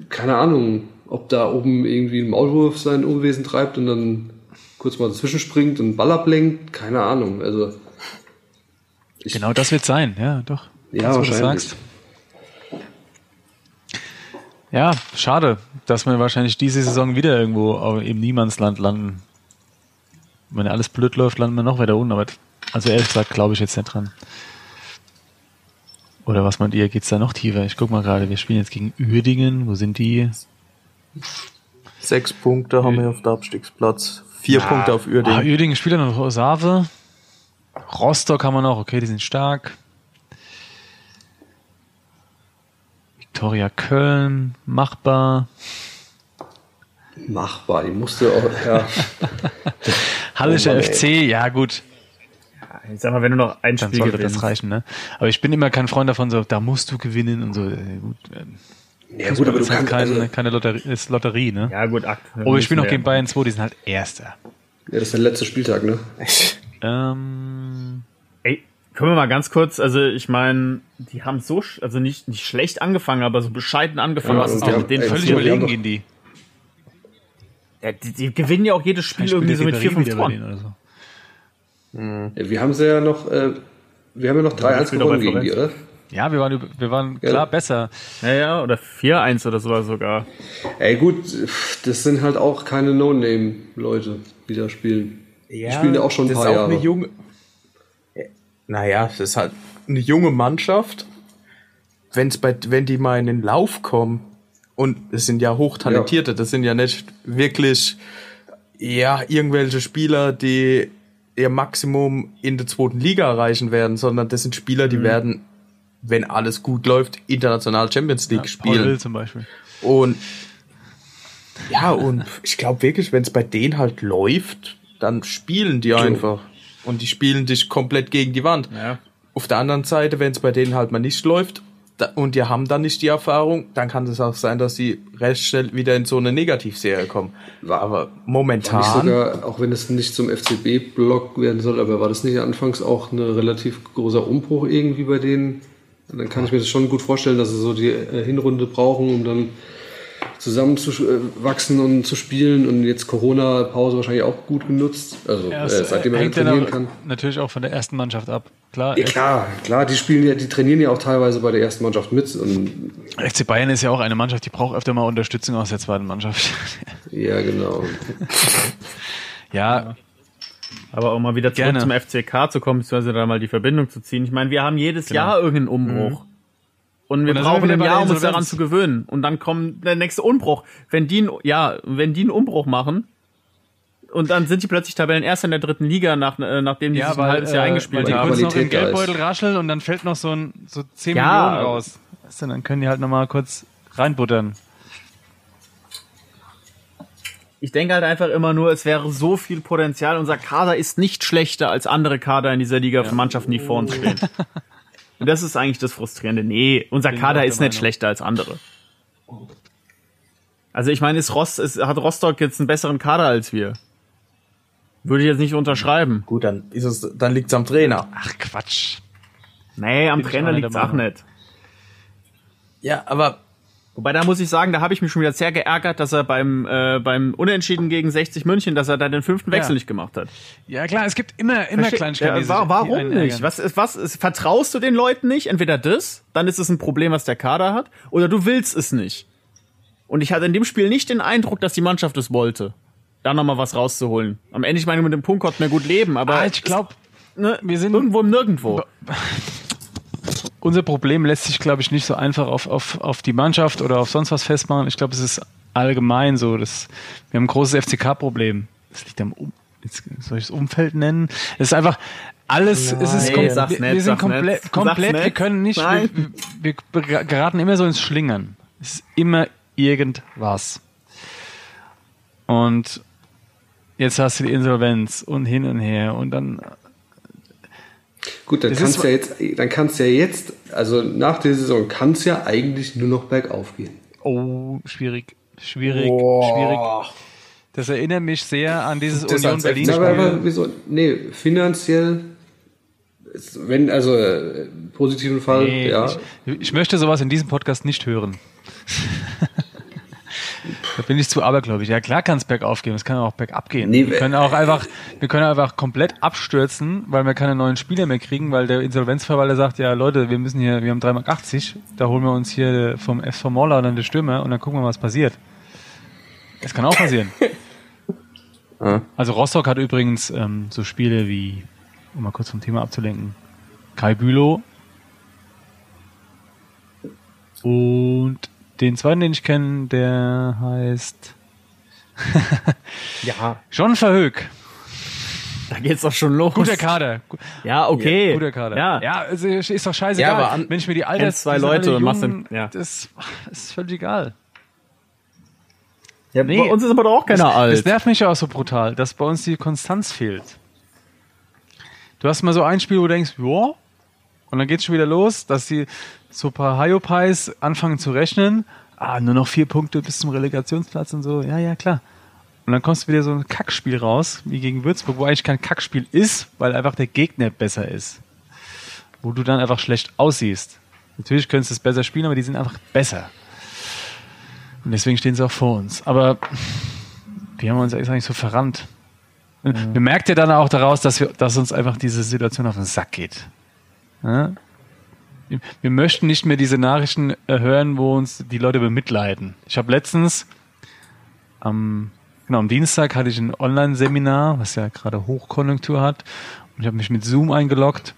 keine Ahnung, ob da oben irgendwie ein Maulwurf sein Unwesen treibt und dann kurz mal dazwischen springt und Ball ablenkt, keine Ahnung. Also, genau das wird sein, ja, doch. Ja, was du sagst. Ja, schade, dass wir wahrscheinlich diese Saison wieder irgendwo im Niemandsland landen. Wenn alles blöd läuft, landen wir noch weiter unten. Aber also ehrlich gesagt, glaube ich jetzt nicht dran. Oder was meint ihr, geht's da noch tiefer? Ich guck mal gerade, wir spielen jetzt gegen Uerdingen. Wo sind die? Sechs Punkte haben wir auf der Abstiegsplatz. Vier ah, Punkte auf Uerdingen. Ah, Uerdingen spielt dann noch Save. Rostock haben wir noch, okay, die sind stark. Viktoria Köln, machbar. Machbar, die musste auch, ja. Hallischer oh FC, ja gut. Ich sag mal, wenn du noch ein Dann Spiel sollte gewinnst. das reichen, ne? Aber ich bin immer kein Freund davon, so, da musst du gewinnen und so. Äh, gut, äh, ja, gut, aber du kannst kein, also, keine Lotterie, ist Lotterie, ne? Ja, gut, Akt. Oh, wir spielen noch gegen Bayern 2, die sind halt Erster. Ja, das ist der letzte Spieltag, ne? ähm, Ey, können wir mal ganz kurz, also ich meine, die haben so, also nicht, nicht schlecht angefangen, aber so bescheiden angefangen. Ja, was ist denn mit denen völlig überlegen gehen die? Ja, die, die, gewinnen ja auch jedes Spiel irgendwie so mit vier, fünf Toren. So. Mhm. Ja, wir haben sie ja noch, äh, wir haben ja noch 3-1 gewonnen gegen die, oder? Ja, wir waren, wir waren klar ja. besser. Ja, ja, oder 4-1 oder sowas sogar. Ey, gut, das sind halt auch keine No-Name-Leute, die da spielen. Ja, die spielen ja auch schon ein paar Jahre. Eine junge, naja, das ist halt eine junge Mannschaft. Wenn's bei, wenn die mal in den Lauf kommen, und es sind ja hochtalentierte, ja. das sind ja nicht wirklich, ja, irgendwelche Spieler, die ihr Maximum in der zweiten Liga erreichen werden, sondern das sind Spieler, die mhm. werden, wenn alles gut läuft, international Champions League ja, spielen. Paul zum Beispiel. Und ja, und ich glaube wirklich, wenn es bei denen halt läuft, dann spielen die einfach. Und die spielen dich komplett gegen die Wand. Ja. Auf der anderen Seite, wenn es bei denen halt mal nicht läuft und die haben dann nicht die Erfahrung, dann kann es auch sein, dass sie recht schnell wieder in so eine Negativserie kommen. War aber momentan. War sogar, auch wenn es nicht zum FCB-Block werden soll, aber war das nicht anfangs auch ein relativ großer Umbruch irgendwie bei denen? Dann kann ich mir das schon gut vorstellen, dass sie so die äh, Hinrunde brauchen, um dann zusammenzuwachsen und zu spielen und jetzt Corona-Pause wahrscheinlich auch gut genutzt. Also ja, äh, seitdem er trainieren kann. Natürlich auch von der ersten Mannschaft ab. Klar, ja, klar, klar, die spielen ja, die trainieren ja auch teilweise bei der ersten Mannschaft mit. Und FC Bayern ist ja auch eine Mannschaft, die braucht öfter mal Unterstützung aus der zweiten Mannschaft. Ja, genau. ja. Aber auch mal wieder zurück Gerne. zum FCK zu kommen, beziehungsweise da mal die Verbindung zu ziehen. Ich meine, wir haben jedes genau. Jahr irgendeinen Umbruch. Mhm. Und wir und brauchen ein Jahr, um uns daran zu gewöhnen. Und dann kommt der nächste Umbruch. Wenn die, ja, wenn die einen Umbruch machen, und dann sind die plötzlich Tabellenerster in der dritten Liga, nach, äh, nachdem die ja, sich ein halbes Jahr äh, eingespielt weil haben. Die kurz noch im Geldbeutel rascheln und dann fällt noch so ein so 10 ja, Millionen raus. Weißt du, dann können die halt nochmal kurz reinbuttern. Ich denke halt einfach immer nur, es wäre so viel Potenzial. Unser Kader ist nicht schlechter als andere Kader in dieser Liga ja. von Mannschaften, die vor uns stehen. Und das ist eigentlich das Frustrierende. Nee, unser Bin Kader ist nicht schlechter als andere. Also ich meine, ist Rost, ist, hat Rostock jetzt einen besseren Kader als wir? Würde ich jetzt nicht unterschreiben. Gut, dann ist es, dann liegt's am Trainer. Ach Quatsch. Nee, am Bin Trainer liegt's auch nicht. Ja, aber Wobei da muss ich sagen, da habe ich mich schon wieder sehr geärgert, dass er beim äh, beim Unentschieden gegen 60 München, dass er da den fünften Wechsel ja. nicht gemacht hat. Ja klar, es gibt immer immer Kleinigkeiten. Ja, war, warum nicht? Was ist was ist, vertraust du den Leuten nicht? Entweder das, dann ist es ein Problem, was der Kader hat, oder du willst es nicht. Und ich hatte in dem Spiel nicht den Eindruck, dass die Mannschaft es wollte, da noch mal was rauszuholen. Am Ende ich meine mit dem Punkt konnten wir gut leben, aber ah, ich glaube, ne, wir sind irgendwo im Nirgendwo unser Problem lässt sich, glaube ich, nicht so einfach auf, auf, auf die Mannschaft oder auf sonst was festmachen. Ich glaube, es ist allgemein so. Dass wir haben ein großes FCK-Problem. Das liegt am um Jetzt soll ich das Umfeld nennen? Es ist einfach alles, Nein, es ist nee, wir, wir, sind komplett, komplett, wir können nicht, wir, wir, wir, geraten immer so ins Schlingern. Es ist immer irgendwas. Und jetzt hast du die Insolvenz und hin und her und dann Gut, dann kannst du ja jetzt, dann kannst ja jetzt, also nach der Saison kann es ja eigentlich nur noch bergauf gehen. Oh, schwierig, schwierig, oh. schwierig. Das erinnert mich sehr an dieses das Union Berlin Spiel. Aber wieso? Nee, finanziell wenn also äh, positiven Fall, nee, ja. Ich, ich möchte sowas in diesem Podcast nicht hören. Da bin ich zu abergläubig. Ja, klar kann es bergauf gehen, es kann auch bergab gehen. Nee, wir können auch einfach, wir können einfach komplett abstürzen, weil wir keine neuen Spieler mehr kriegen, weil der Insolvenzverwalter sagt, ja Leute, wir müssen hier, wir haben 3,80 Mark, da holen wir uns hier vom SV Moller dann die Stürmer und dann gucken wir, was passiert. Es kann auch passieren. also Rostock hat übrigens ähm, so Spiele wie, um mal kurz vom Thema abzulenken, Kai Bülow Und den zweiten, den ich kenne, der heißt Ja, John Verhoek. da geht's doch schon los. Guter Kader. Ja, okay. Guter Kader. Ja. ja also ist doch scheißegal. Ja, aber an- Wenn ich mir die. Kennst zwei Leute und machst dann- ja. Das ist völlig egal. ja Nee. Bei uns ist aber doch auch keiner Das alt. nervt mich ja auch so brutal, dass bei uns die Konstanz fehlt. Du hast mal so ein Spiel, wo du denkst, ja, und dann geht's schon wieder los, dass die so ein paar Hyopies anfangen zu rechnen. Ah, nur noch vier Punkte bis zum Relegationsplatz und so. Ja, ja, klar. Und dann kommst du wieder so ein Kackspiel raus, wie gegen Würzburg, wo eigentlich kein Kackspiel ist, weil einfach der Gegner besser ist. Wo du dann einfach schlecht aussiehst. Natürlich könntest du es besser spielen, aber die sind einfach besser. Und deswegen stehen sie auch vor uns. Aber wir haben uns eigentlich so verrannt. Wir merkt ja dann auch daraus, dass, wir, dass uns einfach diese Situation auf den Sack geht. Ja? Wir möchten nicht mehr diese Nachrichten äh, hören, wo uns die Leute bemitleiden. Ich habe letztens am, genau, am Dienstag hatte ich ein Online-Seminar, was ja gerade Hochkonjunktur hat. Und ich habe mich mit Zoom eingeloggt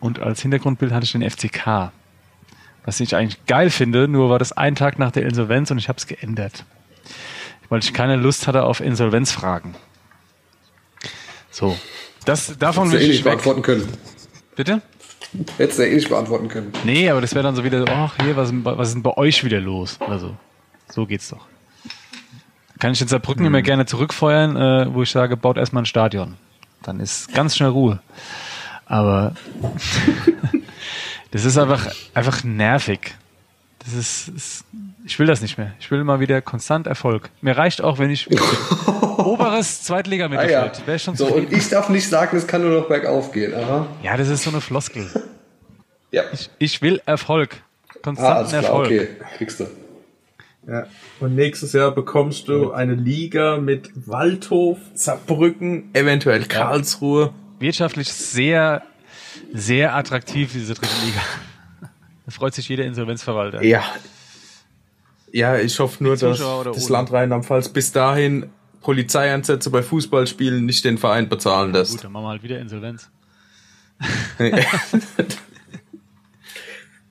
und als Hintergrundbild hatte ich den FCK. Was ich eigentlich geil finde, nur war das ein Tag nach der Insolvenz und ich habe es geändert. Weil ich keine Lust hatte auf Insolvenzfragen. So. Das, davon will eh ich nicht weg. beantworten können. Bitte? Hättest du eh nicht beantworten können. Nee, aber das wäre dann so wieder, ach hier, was, ist denn bei- was ist denn bei euch wieder los? Also, so geht's doch. Kann ich in Saarbrücken immer gerne zurückfeuern, äh, wo ich sage, baut erstmal ein Stadion. Dann ist ganz schnell Ruhe. Aber das ist einfach, einfach nervig. Das ist, ist, ich will das nicht mehr. Ich will mal wieder konstant Erfolg. Mir reicht auch, wenn ich oberes Ah, Zweitliga-Mittelfeld. Wäre schon So, zufrieden. und ich darf nicht sagen, es kann nur noch bergauf gehen. Aha. Ja, das ist so eine Floskel. Ja. Ich will Erfolg. Ah, Konstanten klar, Erfolg. okay. Kriegst du. Ja. Und nächstes Jahr bekommst du eine Liga mit Waldhof, Saarbrücken, eventuell Karlsruhe. Wirtschaftlich sehr, sehr attraktiv, diese dritte Liga. Da freut sich jeder Insolvenzverwalter. Ja. Ja, ich hoffe nur, dass das? Land Rheinland-Pfalz bis dahin Polizeieinsätze bei Fußballspielen nicht den Verein bezahlen lässt. Gut, dann machen wir halt wieder Insolvenz.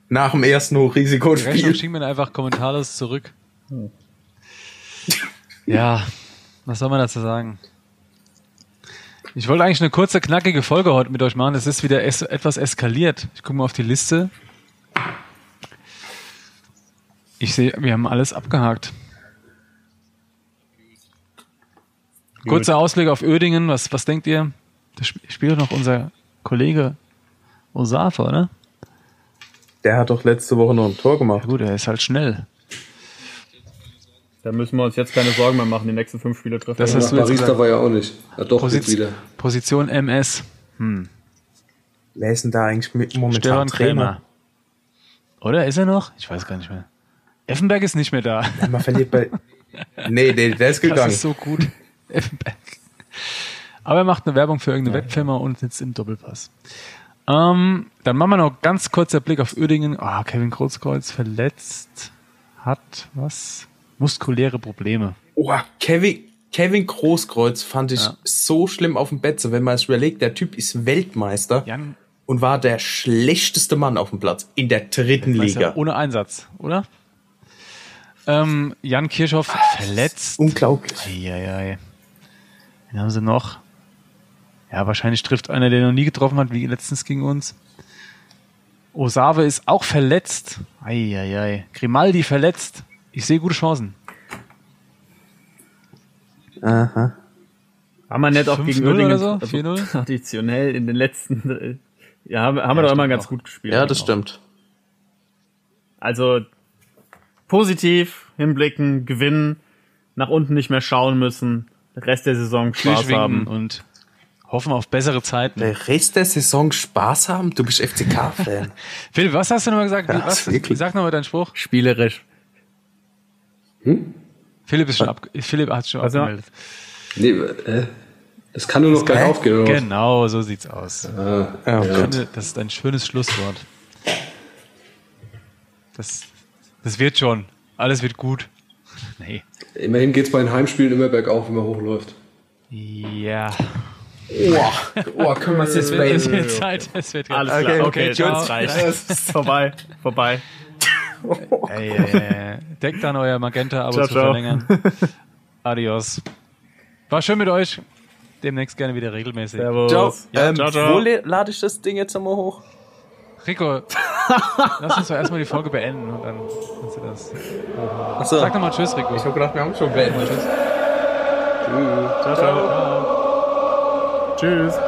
Nach dem ersten Die Rechnung Hochrisikospiel. schicken wir einfach kommentarlos zurück. Ja, was soll man dazu sagen? Ich wollte eigentlich eine kurze, knackige Folge heute mit euch machen. Es ist wieder es etwas eskaliert. Ich gucke mal auf die Liste. Ich sehe, wir haben alles abgehakt. Kurzer Ausblick auf Ödingen. Was, was denkt ihr? Da sp- spielt noch unser Kollege Osafa, oder? Der hat doch letzte Woche noch ein Tor gemacht. Ja gut, er ist halt schnell. Da müssen wir uns jetzt keine Sorgen mehr machen, die nächsten fünf Spiele treffen. Das wir. hast du jetzt Barista war ja auch nicht. Ja, doch, Position, wieder. Position MS. Wer ist denn da eigentlich momentan Stefan Trainer? Oder ist er noch? Ich weiß gar nicht mehr. Effenberg ist nicht mehr da. Man verliert bei. Nee, der, der ist Das gegangen. ist so gut. Effenberg. Aber er macht eine Werbung für irgendeine Webfirma und sitzt im Doppelpass. Ähm, dann machen wir noch ganz kurzer Blick auf Uerdingen. Ah, Kevin Großkreuz verletzt. Hat was? Muskuläre Probleme. Oh, Kevin, Kevin Großkreuz fand ich Ja. so schlimm auf dem Betze, wenn man es überlegt, der Typ ist Weltmeister Jan, und war der schlechteste Mann auf dem Platz in der dritten Liga. ohne Einsatz, oder? Ähm, Jan Kirchhoff verletzt. Unglaublich. Eieiei. Wen haben sie noch? Ja, wahrscheinlich trifft einer, der noch nie getroffen hat, wie letztens gegen uns. Osave ist auch verletzt. Eieiei. Grimaldi verletzt. Ich sehe gute Chancen. Aha. Haben wir nicht auch 5-0 gegen Uerdingen oder so? also 4-0? traditionell in den letzten. Ja, haben, haben wir doch immer ganz auch. gut gespielt. Ja, das stimmt. Also positiv hinblicken, gewinnen, nach unten nicht mehr schauen müssen, Rest der Saison Spaß haben. und hoffen auf bessere Zeiten. Der Rest der Saison Spaß haben? Du bist FCK-Fan. Philipp, was hast du nochmal gesagt? Ja, was? Sag nochmal deinen Spruch. Spielerisch. Philipp ist schon ab, Philipp hat schon Also- abgemeldet. Nee, äh, es kann nur noch bergauf gehen, oder? was? Genau, so sieht's aus. Ah, Ja, ja. Das ist ein schönes Schlusswort. Das, das wird schon. Alles wird gut. Nee. Immerhin geht's bei den Heimspielen immer bergauf, wenn man hochläuft. Ja. Oh, oh, können wir es jetzt Es wird Zeit. Es wird Alles Okay, klar. okay, Okay, ciao. das reicht. Vorbei. Vorbei. ey, ey, ey. Deckt dann euer Magenta-Abo zu verlängern. Adios. War schön mit euch. Demnächst gerne wieder regelmäßig. Servus. Ciao. Ja, ähm, ciao, ciao. Wo lade ich das Ding jetzt einmal hoch? Rico, lass uns doch erstmal die Folge beenden und dann kannst du das. Achso. Sag doch mal Tschüss, Rico. Ich habe gedacht, wir haben schon beendet. Ciao, ciao. Tschüss.